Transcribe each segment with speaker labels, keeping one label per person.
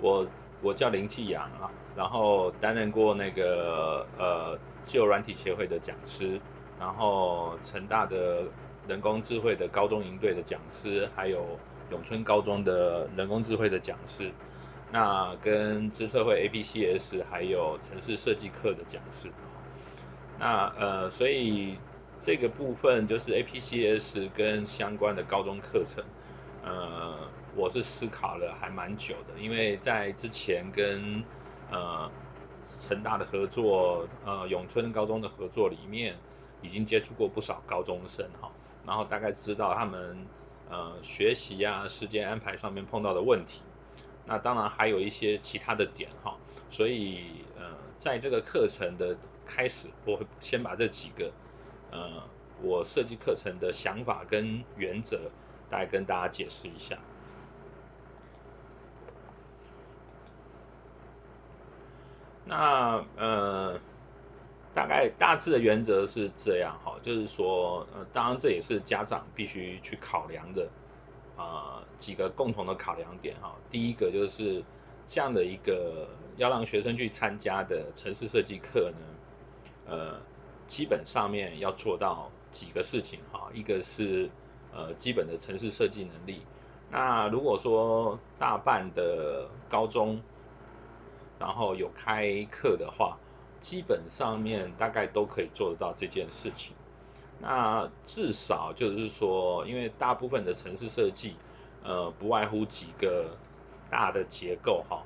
Speaker 1: 我我叫林继阳啊，然后担任过那个呃自由软体协会的讲师，然后成大的人工智慧的高中营队的讲师，还有永春高中的人工智慧的讲师，那跟资策会 APCS 还有城市设计课的讲师，那呃所以这个部分就是 APCS 跟相关的高中课程，呃。我是思考了还蛮久的，因为在之前跟呃成大的合作，呃永春高中的合作里面，已经接触过不少高中生哈，然后大概知道他们呃学习啊时间安排上面碰到的问题，那当然还有一些其他的点哈，所以呃在这个课程的开始，我会先把这几个呃我设计课程的想法跟原则，大概跟大家解释一下。那呃，大概大致的原则是这样哈，就是说呃，当然这也是家长必须去考量的啊、呃、几个共同的考量点哈。第一个就是这样的一个要让学生去参加的城市设计课呢，呃，基本上面要做到几个事情哈，一个是呃基本的城市设计能力。那如果说大半的高中，然后有开课的话，基本上面大概都可以做得到这件事情。那至少就是说，因为大部分的城市设计，呃，不外乎几个大的结构哈，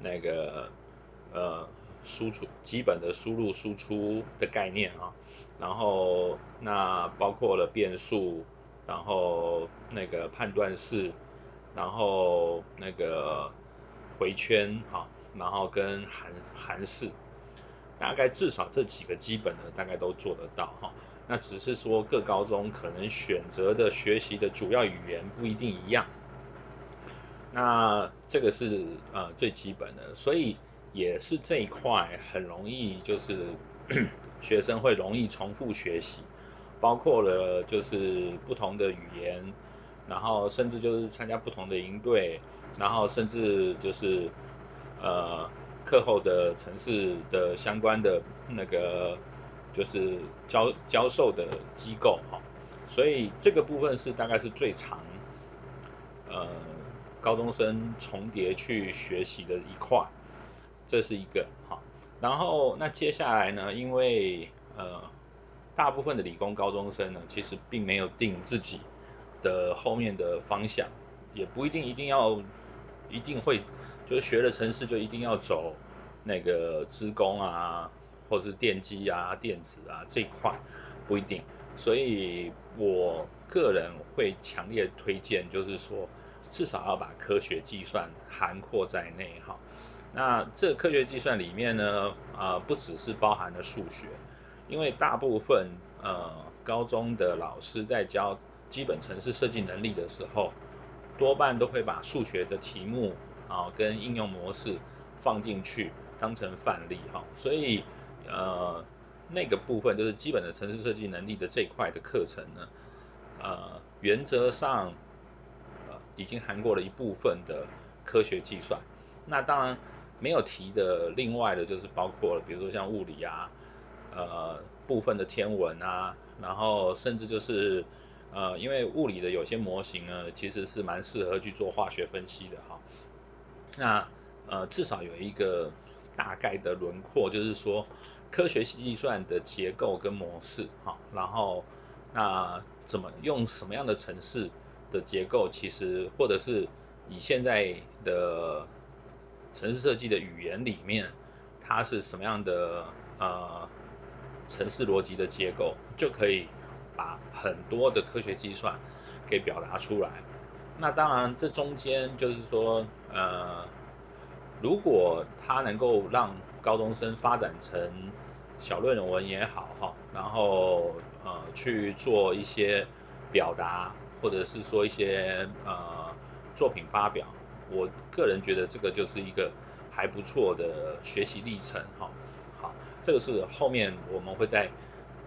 Speaker 1: 那个呃输出基本的输入输出的概念啊，然后那包括了变数，然后那个判断式，然后那个回圈哈。然后跟韩韩式，大概至少这几个基本的大概都做得到哈。那只是说各高中可能选择的学习的主要语言不一定一样。那这个是呃最基本的，所以也是这一块很容易就是 学生会容易重复学习，包括了就是不同的语言，然后甚至就是参加不同的营队，然后甚至就是。呃，课后的城市的相关的那个就是教教授的机构哈，所以这个部分是大概是最长呃高中生重叠去学习的一块，这是一个哈。然后那接下来呢，因为呃大部分的理工高中生呢，其实并没有定自己的后面的方向，也不一定一定要一定会。就学了城市就一定要走那个资工啊，或是电机啊、电子啊这一块，不一定。所以我个人会强烈推荐，就是说至少要把科学计算涵括在内哈。那这科学计算里面呢，啊、不只是包含了数学，因为大部分呃高中的老师在教基本城市设计能力的时候，多半都会把数学的题目。啊，跟应用模式放进去当成范例哈，所以呃那个部分就是基本的城市设计能力的这一块的课程呢，呃原则上呃已经含过了一部分的科学计算，那当然没有提的另外的就是包括了比如说像物理啊，呃部分的天文啊，然后甚至就是呃因为物理的有些模型呢其实是蛮适合去做化学分析的哈。那呃至少有一个大概的轮廓，就是说科学计算的结构跟模式哈，然后那怎么用什么样的程式的结构，其实或者是以现在的城市设计的语言里面，它是什么样的呃城市逻辑的结构，就可以把很多的科学计算给表达出来。那当然，这中间就是说，呃，如果他能够让高中生发展成小论文也好哈，然后呃去做一些表达，或者是说一些呃作品发表，我个人觉得这个就是一个还不错的学习历程哈。好，这个是后面我们会再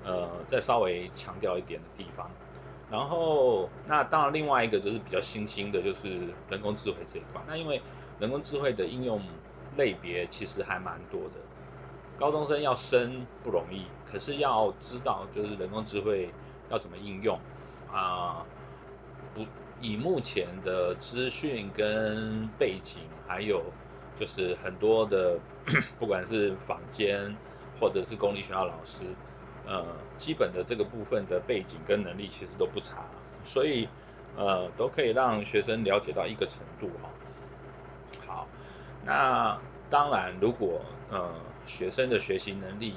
Speaker 1: 呃再稍微强调一点的地方。然后，那当然另外一个就是比较新兴的，就是人工智慧这一块。那因为人工智慧的应用类别其实还蛮多的。高中生要升不容易，可是要知道就是人工智慧要怎么应用啊，不以目前的资讯跟背景，还有就是很多的 不管是坊间或者是公立学校老师，呃，基本的这个部分的背景跟能力其实都不差，所以呃都可以让学生了解到一个程度哈。好，那当然如果呃。学生的学习能力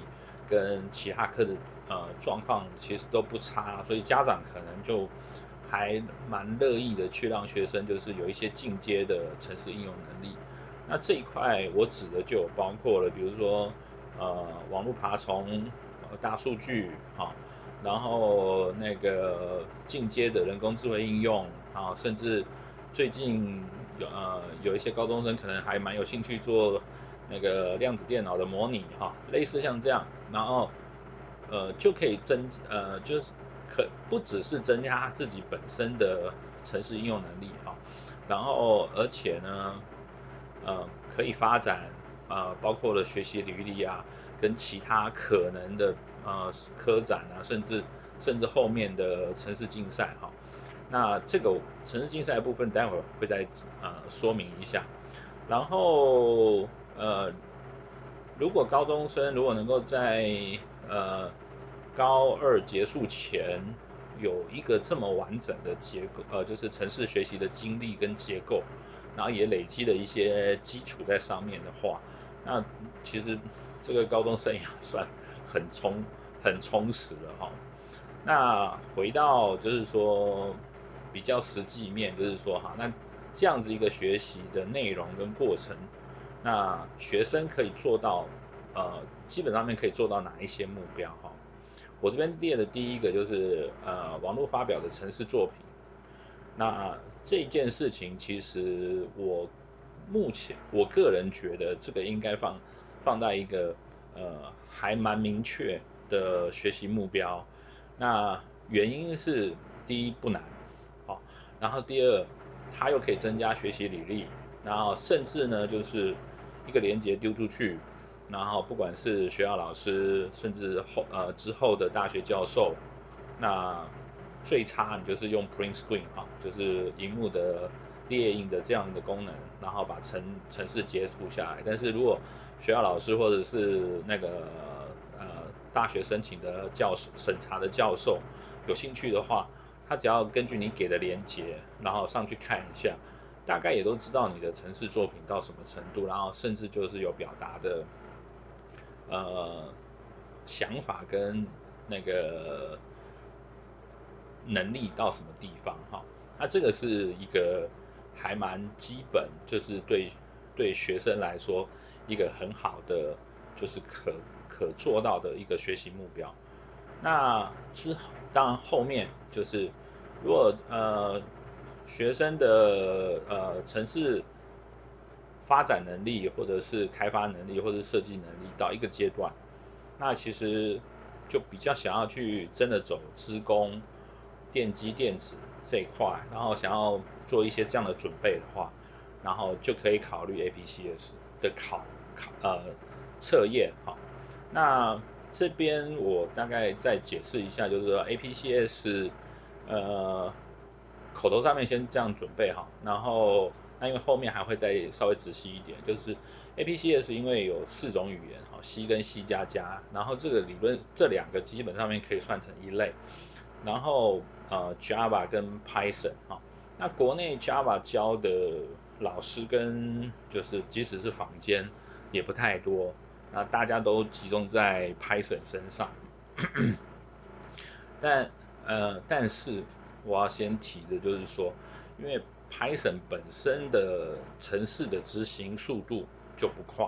Speaker 1: 跟其他科的呃状况其实都不差，所以家长可能就还蛮乐意的去让学生就是有一些进阶的程式应用能力。那这一块我指的就有包括了，比如说呃网络爬虫、大数据哈，然后那个进阶的人工智慧应用啊，甚至最近有呃有一些高中生可能还蛮有兴趣做。那个量子电脑的模拟哈，类似像这样，然后呃就可以增呃就是可不只是增加自己本身的城市应用能力哈，然后而且呢呃可以发展呃包括了学习履历啊，跟其他可能的呃科展啊，甚至甚至后面的城市竞赛哈，那这个城市竞赛部分待会儿会再呃说明一下，然后。呃，如果高中生如果能够在呃高二结束前有一个这么完整的结构，呃，就是城市学习的经历跟结构，然后也累积了一些基础在上面的话，那其实这个高中生也算很充很充实了哈。那回到就是说比较实际面，就是说哈，那这样子一个学习的内容跟过程。那学生可以做到，呃，基本上面可以做到哪一些目标哈？我这边列的第一个就是呃，网络发表的程式作品。那这件事情其实我目前我个人觉得这个应该放放在一个呃还蛮明确的学习目标。那原因是第一不难，好，然后第二它又可以增加学习履历，然后甚至呢就是。一个连接丢出去，然后不管是学校老师，甚至后呃之后的大学教授，那最差你就是用 print screen 哈，就是荧幕的列印的这样的功能，然后把城城市截图下来。但是如果学校老师或者是那个呃大学申请的教授审查的教授有兴趣的话，他只要根据你给的连接，然后上去看一下。大概也都知道你的城市作品到什么程度，然后甚至就是有表达的呃想法跟那个能力到什么地方哈，那这个是一个还蛮基本，就是对对学生来说一个很好的就是可可做到的一个学习目标。那之当然后面就是如果呃。学生的呃城市发展能力，或者是开发能力，或者设计能力到一个阶段，那其实就比较想要去真的走资工、电机电子这一块，然后想要做一些这样的准备的话，然后就可以考虑 APCS 的考考呃测验哈。那这边我大概再解释一下，就是说 APCS 呃。口头上面先这样准备好，然后那因为后面还会再稍微仔细一点，就是 APCS 因为有四种语言哈，C 跟 C 加加，然后这个理论这两个基本上面可以算成一类，然后呃 Java 跟 Python 哈，那国内 Java 教的老师跟就是即使是坊间也不太多，那大家都集中在 Python 身上，但呃但是。我要先提的就是说，因为 Python 本身的程式的执行速度就不快，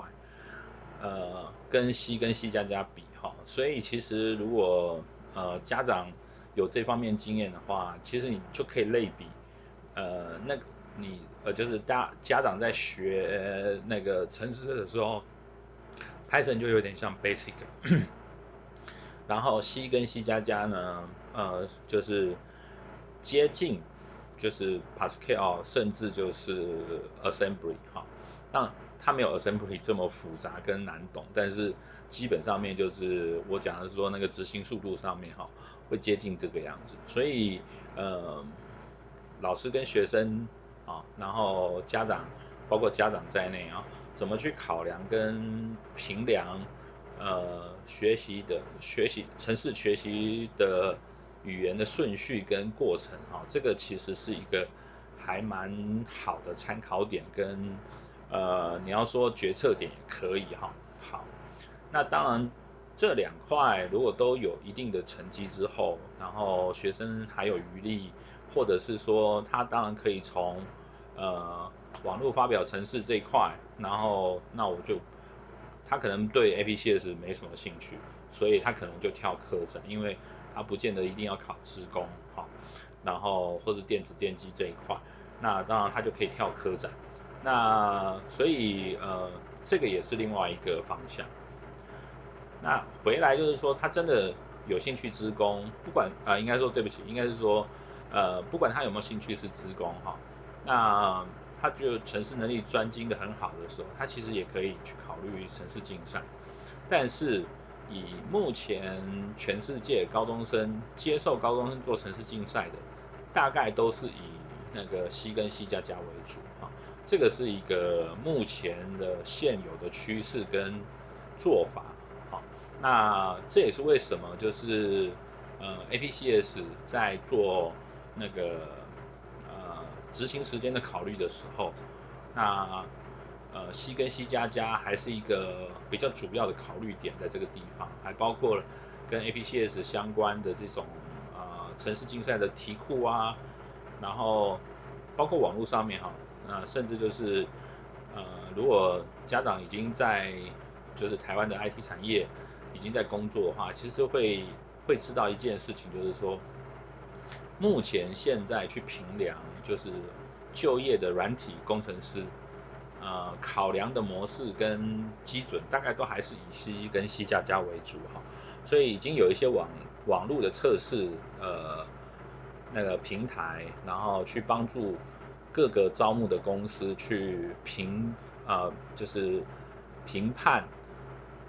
Speaker 1: 呃，跟 C 跟 C 加加比哈，所以其实如果呃家长有这方面经验的话，其实你就可以类比，呃，那个你呃就是大家长在学那个程式的时候，Python 就有点像 Basic，然后 C 跟 C 加加呢，呃，就是。接近就是 Pascal，甚至就是 Assembly 哈。当它没有 Assembly 这么复杂跟难懂，但是基本上面就是我讲的是说那个执行速度上面哈，会接近这个样子。所以呃，老师跟学生啊，然后家长，包括家长在内啊，怎么去考量跟评量呃学习的学习城市学习的语言的顺序跟过程哈，这个其实是一个还蛮好的参考点跟。呃，你要说决策点也可以哈。好，那当然这两块如果都有一定的成绩之后，然后学生还有余力，或者是说他当然可以从呃网络发表程式这一块，然后那我就他可能对 APCS 没什么兴趣，所以他可能就跳科展，因为他不见得一定要考职工哈，然后或者电子电机这一块，那当然他就可以跳科展。那所以呃，这个也是另外一个方向。那回来就是说，他真的有兴趣职工，不管啊、应该说对不起，应该是说呃，不管他有没有兴趣是职工哈，那他就城市能力专精的很好的时候，他其实也可以去考虑城市竞赛。但是以目前全世界高中生接受高中生做城市竞赛的，大概都是以那个 C 跟 C 加加为主哈。这个是一个目前的现有的趋势跟做法，那这也是为什么就是呃 APCS 在做那个呃执行时间的考虑的时候，那呃 C 跟 C 加加还是一个比较主要的考虑点在这个地方，还包括了跟 APCS 相关的这种呃城市竞赛的题库啊，然后包括网络上面哈。啊，甚至就是，呃，如果家长已经在就是台湾的 IT 产业已经在工作的话，其实会会知道一件事情，就是说，目前现在去评量就是就业的软体工程师，呃，考量的模式跟基准大概都还是以 C 跟 C 加加为主哈，所以已经有一些网网络的测试，呃，那个平台，然后去帮助。各个招募的公司去评啊、呃，就是评判，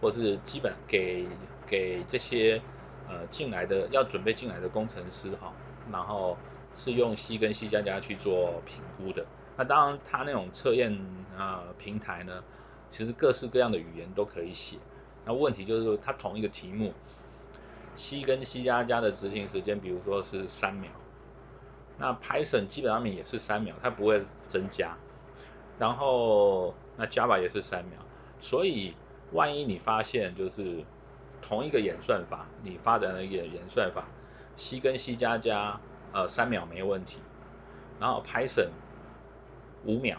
Speaker 1: 或是基本给给这些呃进来的要准备进来的工程师哈，然后是用 C 跟 C 加加去做评估的。那当然，他那种测验啊、平台呢，其实各式各样的语言都可以写。那问题就是说，它同一个题目，C 跟 C 加加的执行时间，比如说是三秒。那 Python 基本上面也是三秒，它不会增加。然后那 Java 也是三秒，所以万一你发现就是同一个演算法，你发展了一个演算法，C 跟 C 加加，呃，三秒没问题。然后 Python 五秒，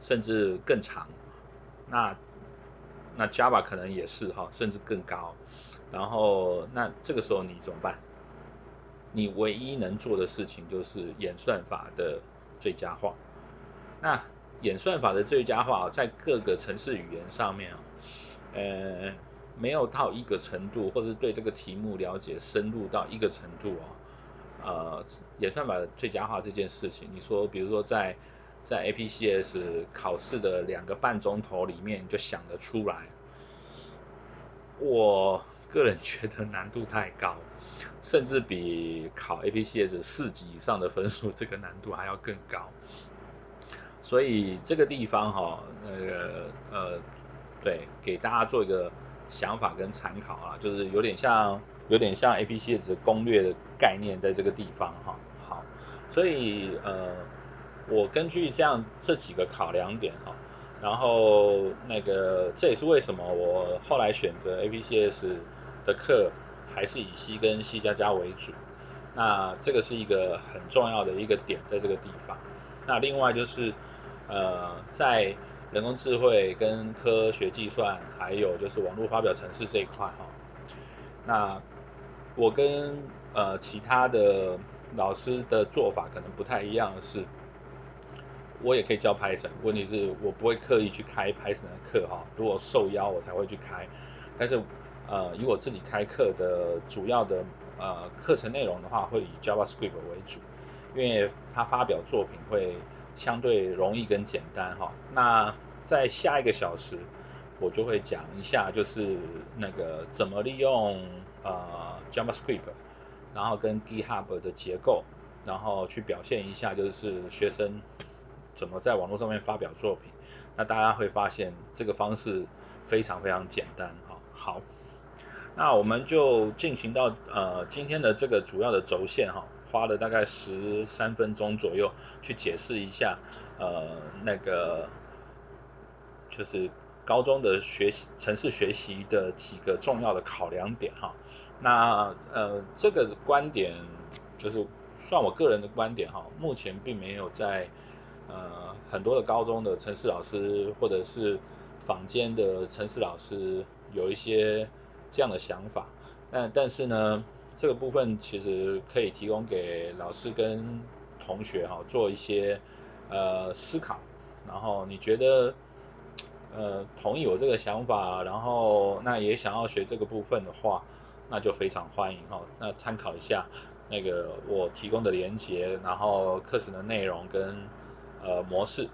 Speaker 1: 甚至更长。那那 Java 可能也是哈，甚至更高。然后那这个时候你怎么办？你唯一能做的事情就是演算法的最佳化。那演算法的最佳化在各个程式语言上面，呃，没有到一个程度，或者对这个题目了解深入到一个程度哦，呃，演算法最佳化这件事情，你说，比如说在在 APCS 考试的两个半钟头里面就想得出来，我个人觉得难度太高。甚至比考 APCS 四级以上的分数，这个难度还要更高。所以这个地方哈、那个呃，对，给大家做一个想法跟参考啊，就是有点像有点像 APCS 攻略的概念，在这个地方哈。好，所以呃，我根据这样这几个考量点哈，然后那个这也是为什么我后来选择 APCS 的课。还是以 C 跟 C 加加为主，那这个是一个很重要的一个点，在这个地方。那另外就是，呃，在人工智慧跟科学计算，还有就是网络发表程式这一块哈，那我跟呃其他的老师的做法可能不太一样的是，我也可以教 Python，问题是我不会刻意去开 Python 的课哈，如果受邀我才会去开，但是。呃，以我自己开课的主要的呃课程内容的话，会以 JavaScript 为主，因为他发表作品会相对容易跟简单哈。那在下一个小时，我就会讲一下，就是那个怎么利用呃 JavaScript，然后跟 GitHub 的结构，然后去表现一下，就是学生怎么在网络上面发表作品。那大家会发现这个方式非常非常简单哈。好，那我们就进行到呃今天的这个主要的轴线哈，花了大概十三分钟左右去解释一下呃那个就是。高中的学习城市学习的几个重要的考量点哈，那呃这个观点就是算我个人的观点哈，目前并没有在呃很多的高中的城市老师或者是坊间的城市老师有一些这样的想法，但但是呢这个部分其实可以提供给老师跟同学哈做一些呃思考，然后你觉得？呃，同意我这个想法，然后那也想要学这个部分的话，那就非常欢迎哈。那参考一下那个我提供的连接，然后课程的内容跟呃模式，